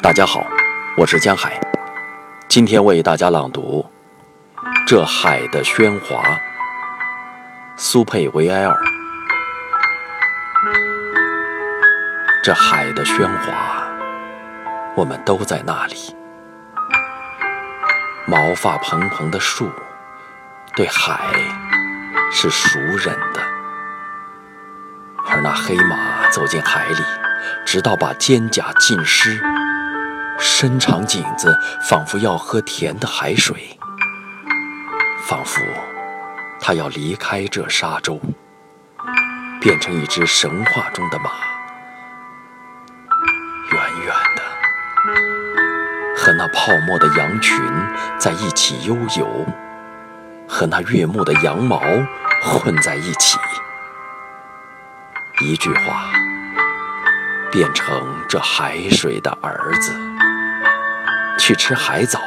大家好，我是江海，今天为大家朗读《这海的喧哗》，苏佩维埃尔。这海的喧哗，我们都在那里。毛发蓬蓬的树，对海是熟稔的，而那黑马走进海里，直到把肩胛浸湿。伸长颈子，仿佛要喝甜的海水，仿佛他要离开这沙洲，变成一只神话中的马，远远的和那泡沫的羊群在一起悠游，和那悦目的羊毛混在一起。一句话，变成这海水的儿子。去吃海藻，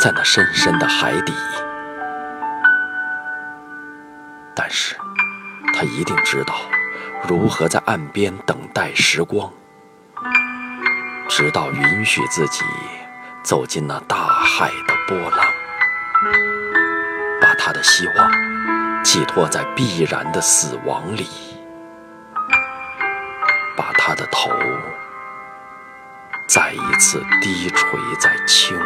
在那深深的海底。但是，他一定知道如何在岸边等待时光，直到允许自己走进那大海的波浪，把他的希望寄托在必然的死亡里，把他的头。再一次低垂在青。